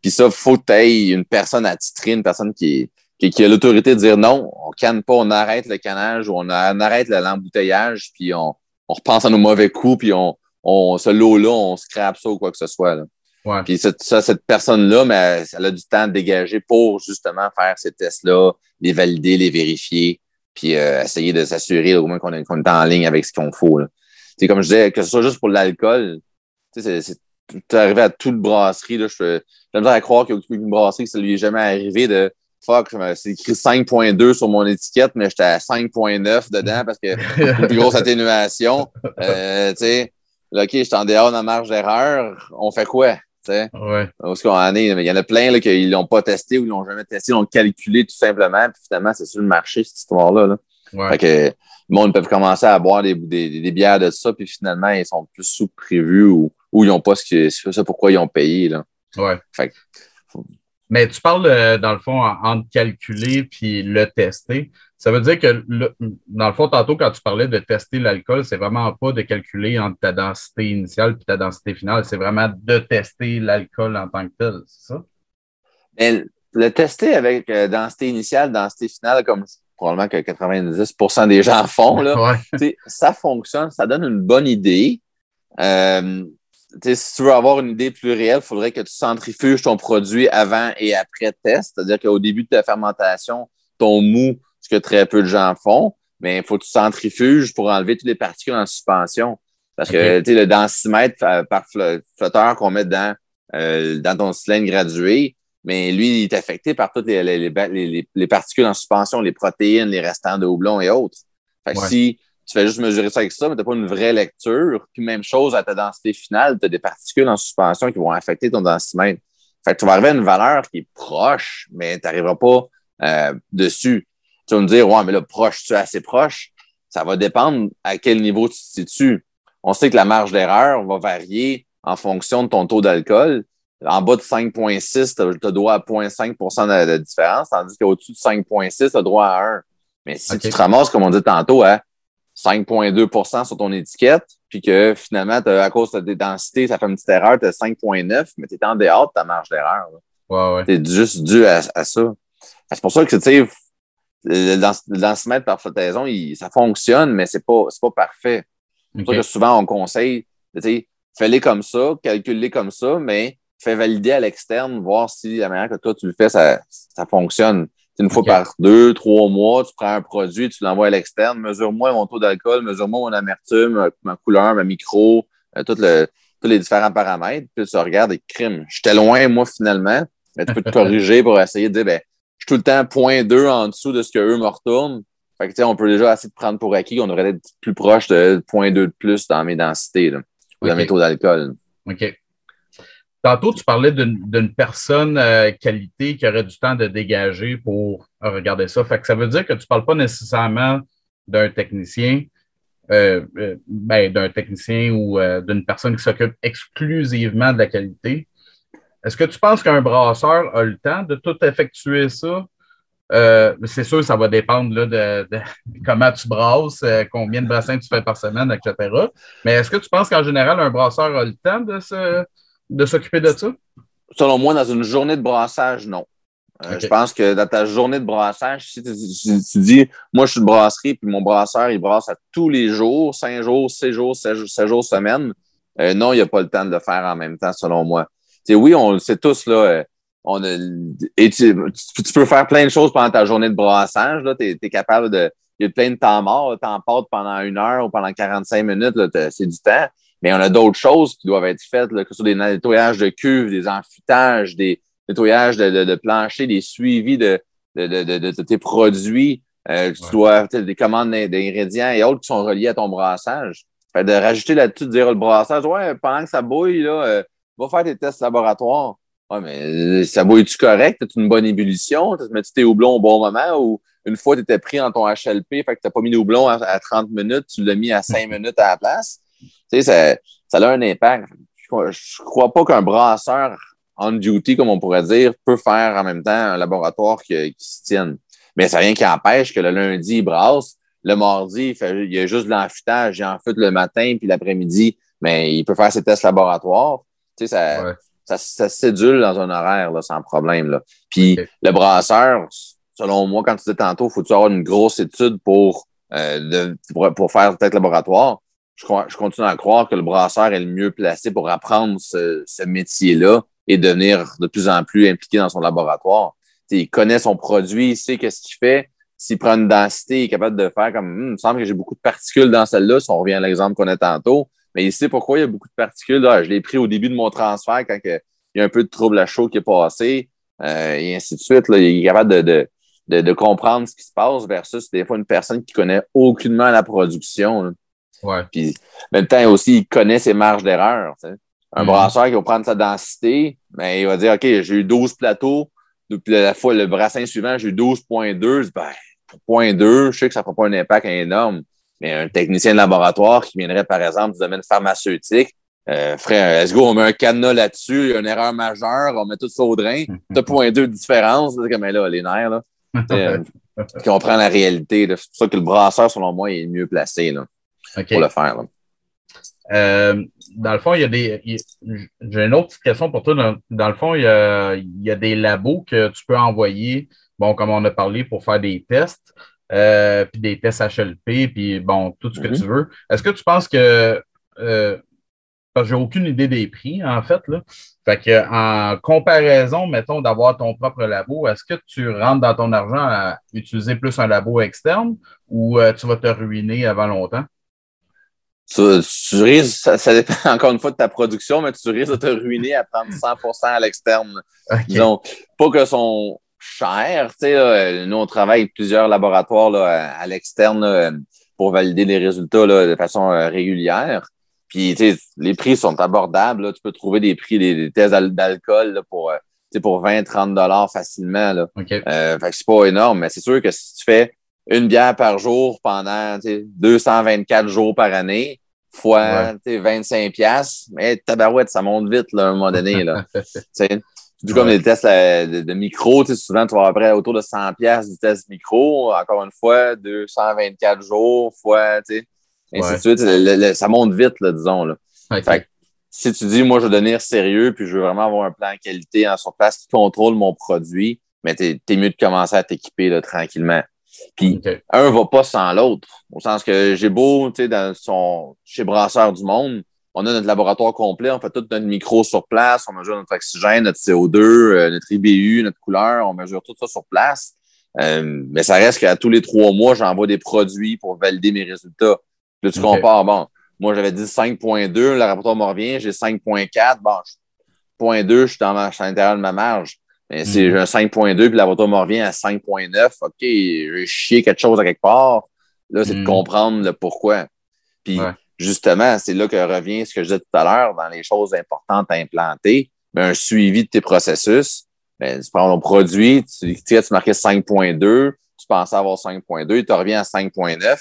Puis ça, faut que tu une personne attitrée, une personne qui, qui, a l'autorité de dire non, on canne pas, on arrête le canage ou on, arrête l'embouteillage, puis on, on, repense à nos mauvais coups, puis on, on ce lot-là, on scrape ça ou quoi que ce soit. Là. Puis cette, cette personne-là, mais elle a du temps à dégager pour justement faire ces tests-là, les valider, les vérifier, puis euh, essayer de s'assurer au moins qu'on est, en ligne avec ce qu'on faut. C'est comme je disais, que ce soit juste pour l'alcool, c'est arrivé à toute brasserie. Là, je j'aime à croire qu'il y a une brasserie que ça lui est jamais arrivé de fuck, c'est écrit 5.2 sur mon étiquette, mais j'étais à 5.9 dedans parce que une plus grosse atténuation. Euh, tu sais, OK, je suis en dehors de la marge d'erreur. On fait quoi? Ouais. Parce qu'on en est, il y en a plein là, qui l'ont pas testé ou ils l'ont jamais testé, ils l'ont calculé tout simplement, puis finalement, c'est sur le marché, cette histoire-là. Là. Ouais. Fait que le monde peut commencer à boire des, des, des bières de ça, puis finalement, ils sont plus sous-prévus ou, ou ils n'ont pas ce que c'est ça pourquoi ils ont payé. Là. Ouais. Fait que- Mais tu parles, dans le fond, en- entre calculer puis le tester. Ça veut dire que, le- dans le fond, tantôt, quand tu parlais de tester l'alcool, c'est vraiment pas de calculer entre ta densité initiale puis ta densité finale. C'est vraiment de tester l'alcool en tant que tel, c'est ça? Mais le tester avec euh, densité initiale, densité finale, comme probablement que 90% des gens font, là, Ouais. ça fonctionne, ça donne une bonne idée. Euh, si tu veux avoir une idée plus réelle, il faudrait que tu centrifuges ton produit avant et après test. C'est-à-dire qu'au début de ta fermentation, ton mou, ce que très peu de gens font, mais il faut que tu centrifuges pour enlever toutes les particules en suspension. Parce que tu sais, le densimètre par flo- flotteur qu'on met dans, euh, dans ton cylindre gradué, mais lui, il est affecté par toutes les, les, les, les- les particules en suspension, les protéines, les restants de houblon et autres. Fait que Ouais. si tu fais juste mesurer ça avec ça, mais tu n'as pas une vraie lecture, puis même chose à ta densité finale, tu as des particules en suspension qui vont affecter ton densimètre. Fait que tu vas arriver à une valeur qui est proche, mais tu n'arriveras pas euh, dessus. Tu vas me dire, ouais, mais là, proche, tu es assez proche. Ça va dépendre à quel niveau tu te situes. On sait que la marge d'erreur va varier en fonction de ton taux d'alcool. En bas de 5,6, tu as droit à 0,5 de, de différence, tandis qu'au-dessus de 5,6, tu as droit à 1. Mais si tu te ramasses, comme on dit tantôt, à 5,2% sur ton étiquette, puis que finalement, à cause de tes densités, ça fait une petite erreur, tu as 5,9, mais tu es en dehors de ta marge d'erreur. Ouais, ouais. C'est juste dû à, à ça. C'est pour ça que, tu sais, le, dens- le densimètre par flottaison, il- ça fonctionne, mais c'est pas, pas parfait. C'est pour ça que souvent, on conseille, tu sais, fais-les comme ça, calcule-les comme ça, mais fais valider à l'externe, voir si la manière que toi, tu le fais, ça, ça fonctionne. Une fois par deux, trois mois, tu prends un produit, tu l'envoies à l'externe, mesure-moi mon taux d'alcool, mesure-moi mon amertume, euh, ma couleur, ma micro, euh, tout le, tous les différents paramètres, puis tu regardes et crime. J'étais loin, moi, finalement, mais tu peux te corriger pour essayer de dire, ben, je suis tout le temps point 2 en dessous de ce que eux me retournent. Fait que, on peut déjà essayer de prendre pour acquis qu'on devrait être plus proche de 0.2 de plus dans mes densités, là, ou dans mes taux d'alcool. OK. Tantôt, tu parlais d'une d'une personne euh, qualité qui aurait du temps de dégager pour regarder ça. Fait que ça veut dire que tu ne parles pas nécessairement d'un technicien, euh, euh, ben, d'un technicien ou d'une personne qui s'occupe exclusivement de la qualité. Est-ce que tu penses qu'un brasseur a le temps de tout effectuer ça? Euh, c'est sûr, ça va dépendre là, de, de comment tu brasses, euh, combien de bassins tu fais par semaine, etc. Mais est-ce que tu penses qu'en général, un brasseur a le temps de se, de s'occuper de ça? Selon moi, dans une journée de brassage, non. Euh. Je pense que dans ta journée de brassage, si tu, dis, moi, je suis de brasserie, puis mon brasseur, il brasse à tous les jours, cinq jours, six jours, sept, jours- sept jours semaine, non, il n'y a pas le temps de le faire en même temps, selon moi. Sais, oui, on le sait tous, là, euh, on a, et tu, tu- peux faire plein de choses pendant ta journée de brassage, là, tu es, capable de, il y a plein de temps mort, tu en portes pendant une heure ou pendant 45 minutes, c'est du temps. Mais on a d'autres choses qui doivent être faites, là, que ce soit des nettoyages de cuves, des enfûtages, des nettoyages de, de, de plancher, des suivis de, de, de, tes produits. Euh, tu Ouais. dois des commandes d'in- d'ingrédients et autres qui sont reliés à ton brassage. Fait de rajouter là-dessus, de dire le brassage, ouais, pendant que ça bouille, là, euh, va faire tes tests laboratoires. Ouais, mais euh, ça bouille-tu correct? T'as une bonne ébullition? T'as mets-tu tes houblons au bon moment? Ou une fois, tu étais pris dans ton HLP, fait que t'as pas mis de houblon à, à 30 minutes, tu l'as mis à 5 minutes à la place? Tu sais, ça, ça a un impact. Je, je crois pas qu'un brasseur on duty, comme on pourrait dire, peut faire en même temps un laboratoire qui, qui se tienne. Mais c'est rien qui empêche que le lundi, il brasse. Le mardi, il, fait, il y a juste de l'enfûtage. Il le matin puis l'après-midi. Mais il peut faire ses tests laboratoires. Tu sais, ça, Ouais. ça, ça se sédule dans un horaire là, sans problème. Là. Puis le brasseur, selon moi, quand tu disais tantôt, faut-tu avoir une grosse étude pour, euh, de, pour, pour faire le test laboratoire? Je, crois, je continue à croire que le brasseur est le mieux placé pour apprendre ce, ce métier-là et devenir de plus en plus impliqué dans son laboratoire. T'sais, il connaît son produit, il sait qu'est-ce qu'il fait. S'il prend une densité, il est capable de faire comme Hum, il me semble que j'ai beaucoup de particules dans celle-là, si on revient à l'exemple qu'on a tantôt. Mais il sait pourquoi il y a beaucoup de particules. Là, je l'ai pris au début de mon transfert quand il y a un peu de trouble à chaud qui est passé, euh, et ainsi de suite. Là, il est capable de, de, de, de comprendre ce qui se passe versus des fois une personne qui connaît aucunement la production. là. Ouais. Puis, en même temps, aussi, il connaît ses marges d'erreur. tu sais. Un mm. brasseur qui va prendre sa densité, ben, il va dire OK, j'ai eu 12 plateaux. Depuis la fois, le brassin suivant, j'ai eu 12.2. Ben, pour 0.2, je sais que ça ne fera pas un impact énorme. Mais un technicien de laboratoire qui viendrait, par exemple, du domaine pharmaceutique, euh, frère, let's go, on met un cadenas là-dessus, il y a une erreur majeure, on met tout ça au drain. T'as point deux de différence, là, comme là, les nerfs, là. euh, comprend la réalité. C'est pour ça que le brasseur, selon moi, est mieux placé là, pour le faire. Euh, dans le fond, il y a des. J'ai une autre question pour toi. Dans, le fond, il y, a, il y, a, des labos que tu peux envoyer, bon, comme on a parlé, pour faire des tests, euh, puis des tests HLP, puis bon, tout ce que mm-hmm. tu veux. Est-ce que tu penses que euh, parce que j'ai aucune idée des prix, en fait. Là. Fait que, en comparaison, mettons, d'avoir ton propre labo, est-ce que tu rentres dans ton argent à utiliser plus un labo externe ou euh, tu vas te ruiner avant longtemps? Tu, risques, ça, dépend encore une fois de ta production, mais tu risques de te ruiner à prendre 100 à l'externe. Donc, pas que sont chers. Tu sais, nous, on travaille avec plusieurs laboratoires là, à, l'externe pour valider les résultats là, de façon euh, régulière. Puis, les prix sont abordables. Là. Tu peux trouver des prix, des, tests d'alcool pour, euh, pour 20, 30 dollars facilement. Là. Euh, fait que c'est pas énorme, mais c'est sûr que si tu fais une bière par jour pendant 224 jours par année, fois 25 piastres, mais tabarouette, ça monte vite là, à un moment donné. Là. du comme les tests de, de, micro, souvent tu vas après autour de 100 piastres du test micro. Encore une fois, 224 jours fois, tu sais, ça monte vite, là, disons. Là. si tu dis, moi, je veux devenir sérieux, puis je veux vraiment avoir un plan de qualité en sur place qui contrôle mon produit, mais tu es, mieux de commencer à t'équiper tranquillement. Puis un va pas sans l'autre. Au sens que j'ai beau, tu sais, dans son, chez Brasseur du Monde, on a notre laboratoire complet, on fait tout notre micro sur place, on mesure notre oxygène, notre CO2, euh, notre IBU, notre couleur, on mesure tout ça sur place. Euh, mais ça reste qu'à tous les trois mois, j'envoie des produits pour valider mes résultats. Là, tu compares, bon, moi, j'avais dit 5.2, le rapporteur me revient, j'ai 5.4, bon, 0.2, je suis dans à l'intérieur de ma marge. Mais si mhm. j'ai un 5.2 puis la me revient à 5.9, OK, j'ai chié quelque chose à quelque part. Là, c'est de mhm. comprendre le pourquoi. Puis, justement, c'est là que revient ce que je disais tout à l'heure dans les choses importantes à implanter, mais un suivi de tes processus. Ben, tu prends ton produit, tu, tu marquais 5.2, tu pensais avoir 5.2, tu reviens à 5.9.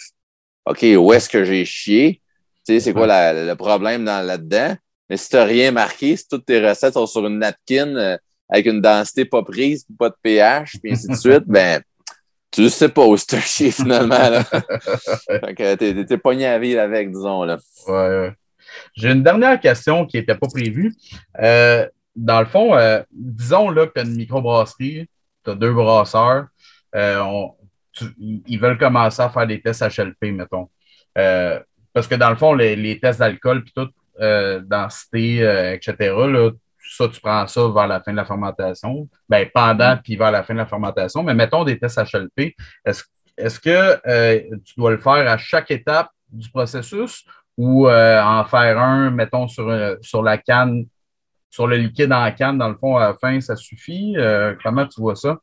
OK, où est-ce que j'ai chié? Tu sais, c'est quoi le problème là-dedans? Mais si tu n'as rien marqué, si toutes tes recettes sont sur une napkin euh, avec une densité pas prise, pas de pH, puis ainsi de suite, ben, tu sais pas où tu chié finalement. Là. fait que t'es, t'es pogné à vivre avec, disons. Là. Ouais, J'ai une dernière question qui n'était pas prévue. Euh, dans le fond, euh, disons là, que tu as une microbrasserie, tu as deux brasseurs. On, ils veulent commencer à faire des tests HLP, mettons. Euh, parce que dans le fond, les, tests d'alcool, puis tout, euh, densité, euh, etc., là, ça, tu prends ça vers la fin de la fermentation, ben, pendant puis vers la fin de la fermentation. Mais mettons des tests HLP, est-ce est que tu dois le faire à chaque étape du processus ou en faire un, mettons, sur, sur la canne, sur le liquide en canne, dans le fond, à la fin, ça suffit? comment tu vois ça?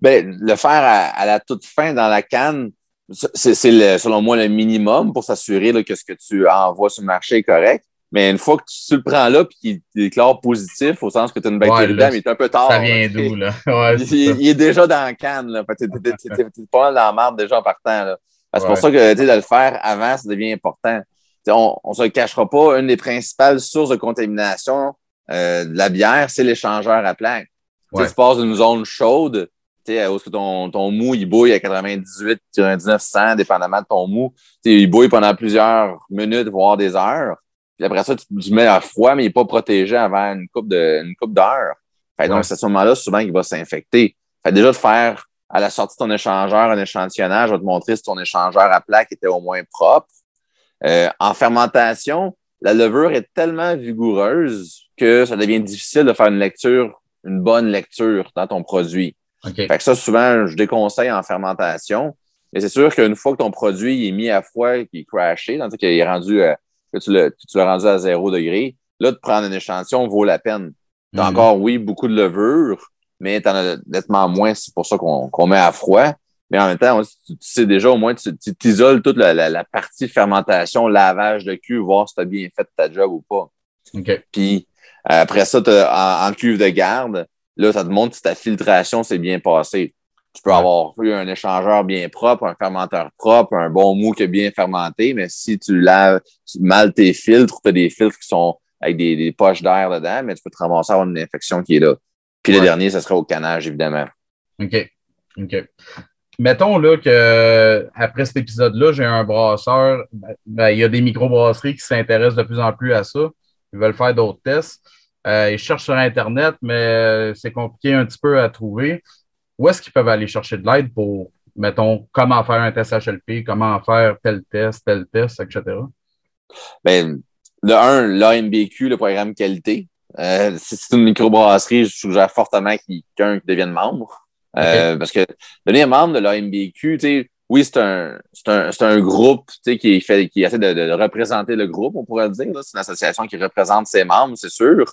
Ben, le faire à, la toute fin dans la canne, c'est selon moi le minimum pour s'assurer que ce que tu envoies sur le marché est correct. Mais une fois que tu, le prends là et qu'il déclare positif, au sens que tu as une bactérie dedans, mais il est un peu tard. Ça vient d'où, là? il, est déjà dans la canne, là. Tu es, pas dans la marde déjà en partant, C'est pour ça que, de le faire avant, ça devient important. on ne se cachera pas, une des principales sources de contamination euh, de la bière, c'est l'échangeur à plaques. Tu passes d'une zone chaude, où que ton, ton mou, il bouille à 98, 99, 100, dépendamment de ton mou. il bouille pendant plusieurs minutes, voire des heures. Puis après ça, tu, tu mets à froid, mais il n'est pas protégé avant une coupe de, une coupe d'heures. Donc, c'est à ce moment-là, souvent, il va s'infecter. Fait déjà de faire à la sortie de ton échangeur un échantillonnage, va te montrer si ton échangeur à plaque était au moins propre. Euh, en fermentation, la levure est tellement vigoureuse que ça devient difficile de faire une lecture, une bonne lecture dans ton produit. Fait que ça, souvent, je déconseille en fermentation. Mais c'est sûr qu'une fois que ton produit est mis à froid, qu'il est crashé, qu'il est rendu, euh, que tu l'as rendu à zéro degré, là, de prendre un échantillon vaut la peine. Tu as mhm. encore, oui, beaucoup de levure, mais tu en as nettement moins. C'est pour ça qu'on met à froid. Mais en même temps, tu, sais déjà, au moins, tu t'isoles toute la, partie fermentation, lavage de cul, voir si tu as bien fait ta job ou pas. Puis après ça, en, en, cuve de garde, là, ça te montre si ta filtration s'est bien passée. Tu peux avoir eu un échangeur bien propre, un fermenteur propre, un bon mou qui est bien fermenté, mais si tu laves mal tes filtres, tu as des filtres qui sont avec des, poches d'air dedans, mais tu peux te ramasser avoir une infection qui est là. Puis le dernier, ce serait au canage, évidemment. OK. OK. Mettons là que après cet épisode-là, j'ai un brasseur. Ben, ben, il y a des microbrasseries qui s'intéressent de plus en plus à ça. Ils veulent faire d'autres tests. Euh, ils cherchent sur Internet, mais c'est compliqué un petit peu à trouver. Où est-ce qu'ils peuvent aller chercher de l'aide pour, mettons, comment faire un test HLP, comment faire tel test, tel test, etc.? Bien, le un, l'AMBQ, le programme qualité. Euh, si c'est une microbrasserie, je suggère fortement qui devienne membre. Euh, parce que devenir membre de l'AMBQ, tu sais, oui, c'est un, un, un, groupe qui, fait, qui essaie de, représenter le groupe, on pourrait le dire. C'est une association qui représente ses membres, c'est sûr.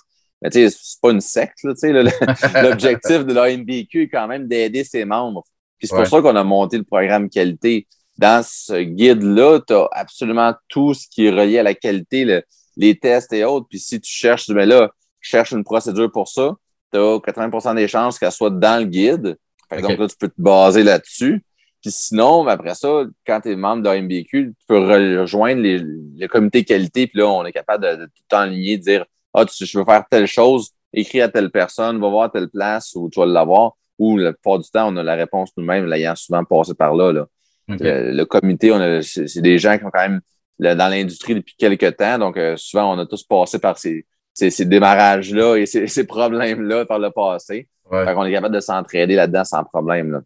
Mais tu sais, c'est pas une secte. L'objectif de l'AMBQ est quand même d'aider ses membres. Puis c'est pour ça qu'on a monté le programme qualité. Dans ce guide-là, tu as absolument tout ce qui est relié à la qualité, les tests et autres. Puis si tu cherches, mais là, cherche une procédure pour ça, tu as 80% des chances qu'elle soit dans le guide. Donc là, tu peux te baser là-dessus. Puis sinon, après ça, quand tu es membre de l'AMBQ, tu peux rejoindre les, les comités qualité. Puis là, on est capable de, tout enligner, de dire Ah, tu, je veux faire telle chose, écris à telle personne, va voir telle place où tu vas l'avoir. Ou la plupart du temps, on a la réponse nous-mêmes, l'ayant souvent passé par là. là. Le, comité, c'est des gens qui ont quand même dans l'industrie depuis quelques temps. Donc, euh, souvent, on a tous passé par ces, ces, démarrages-là et ces, ces problèmes-là par le passé. Ouais. Fait qu'on est capable de s'entraider là-dedans sans problème. Là.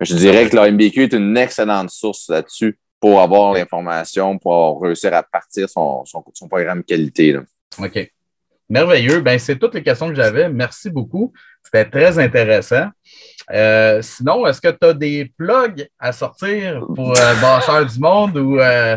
Je dirais que la MBQ est une excellente source là-dessus pour avoir l'information, pour réussir à partir son, son, son programme qualité. Là. OK. Merveilleux. Ben, c'est toutes les questions que j'avais. Merci beaucoup. C'était très intéressant. Euh, sinon, est-ce que tu as des plugs à sortir pour euh, Basseur du Monde ou, euh,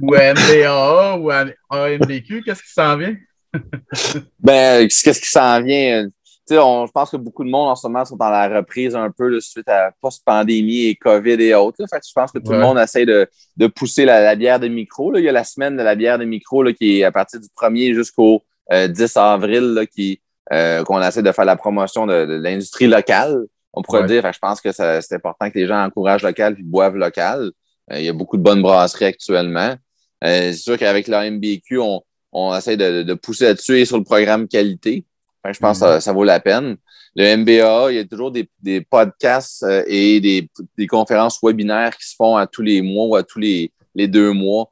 ou MBAA ou AMBQ? Qu'est-ce qui s'en vient? ben, qu'est-ce qui s'en vient? On, je pense que beaucoup de monde en ce moment sont dans la reprise un peu suite à post-pandémie et COVID et autres. Fait je pense que tout le monde essaie de, de pousser la, bière de micro. Là. Il y a la semaine de la bière de micro là, qui est à partir du 1er jusqu'au 10 avril là, qui, euh, qu'on essaie de faire la promotion de, l'industrie locale. On pourrait dire, je pense que c'est important que les gens encouragent local puis boivent local. Euh, il y a beaucoup de bonnes brasseries actuellement. Euh, c'est sûr qu'avec la MBQ, on, on essaie de, de pousser là-dessus et sur le programme qualité. je pense que ça, vaut la peine. Le MBA, il y a toujours des, des podcasts et des, des, conférences webinaires qui se font à tous les mois ou à tous les, les deux mois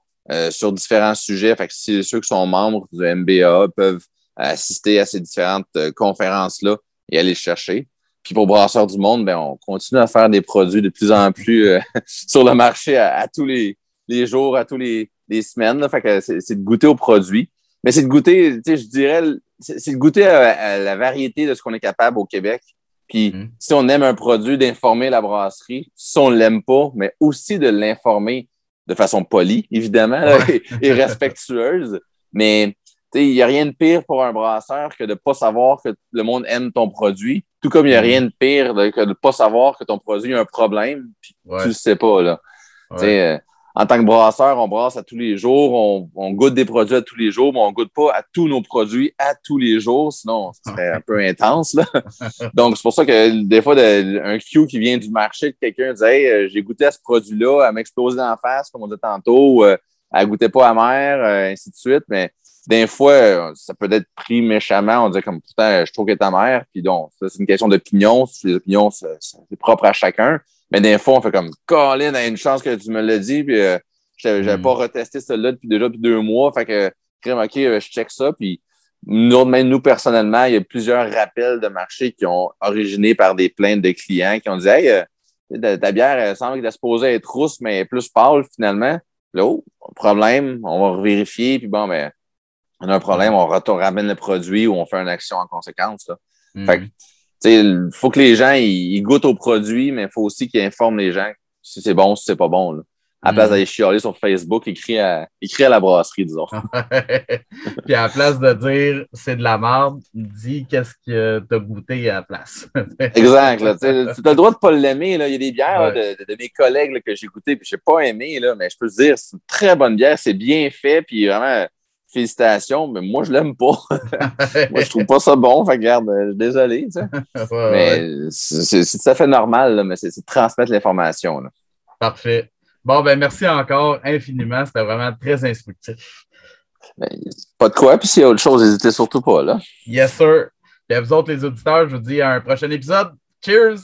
sur différents sujets. Fait que si ceux qui sont membres du MBA peuvent assister à ces différentes euh, conférences-là et aller chercher. Puis pour Brasseur du Monde, ben, on continue à faire des produits de plus en plus euh, sur le marché à, tous les, les, jours, à tous les, les semaines. Là. Fait que c'est de goûter aux produits. Mais c'est de goûter, tu sais, je dirais, c'est de goûter à, la variété de ce qu'on est capable au Québec. Puis mm-hmm. si on aime un produit, d'informer la brasserie. Si on l'aime pas, mais aussi de l'informer de façon polie, évidemment, et, respectueuse. Mais il n'y a rien de pire pour un brasseur que de ne pas savoir que le monde aime ton produit, tout comme il n'y a mm. rien de pire que de ne pas savoir que ton produit a un problème, puis tu ne le sais pas. Là. Euh, en tant que brasseur, on brasse à tous les jours, on, goûte des produits à tous les jours, mais on ne goûte pas à tous nos produits à tous les jours, sinon ce serait un peu intense. Là. Donc, c'est pour ça que des fois, un Q qui vient du marché, quelqu'un dit Hey, euh, j'ai goûté à ce produit-là, elle m'explosait en face, comme on dit tantôt, euh, elle ne goûtait pas amère, ainsi de suite, mais des fois, ça peut être pris méchamment. On dit comme pourtant, je trouve que ta mère. Puis donc, c'est une question d'opinion. Les opinions, c'est propre à chacun. Mais des fois, on fait comme Colin a une chance que tu me l'as dit. Puis euh, je n'avais mm. pas retesté celle-là depuis déjà depuis deux mois. Fait que OK, euh, je check ça. Puis nous, même nous, personnellement, il y a plusieurs rappels de marché qui ont originé par des plaintes de clients qui ont dit Hey, euh, ta bière, elle semble qu'elle est supposée être rousse, mais plus pâle finalement. Là, oh, problème, on va vérifier. Puis bon, ben on a un problème, on, ramène le produit ou on fait une action en conséquence. Mhm. Il faut que les gens ils, goûtent au produit, mais il faut aussi qu'ils informent les gens si c'est bon, si c'est pas bon. Là. À la place mhm. d'aller chialer sur Facebook, écrire à, à la brasserie, disons. Puis à la place de dire c'est de la merde, dis qu'est-ce que tu as goûté à la place. exact. Tu as le droit de ne pas l'aimer. Il y a des bières de, mes collègues que j'ai goûté et je n'ai pas aimé, là, mais je peux te dire, c'est une très bonne bière, c'est bien fait, puis vraiment félicitations, mais moi, je l'aime pas. moi, je trouve pas ça bon. Fait regarde, euh, désolé. Tu sais. mais c'est tout à fait normal, mais c'est de transmettre l'information. Parfait. Bon, ben merci encore infiniment. C'était vraiment très instructif. Ben, pas de quoi. Puis s'il y a autre chose, n'hésitez surtout pas. Là. Yes, sir. Et à vous autres, les auditeurs, je vous dis à un prochain épisode. Cheers!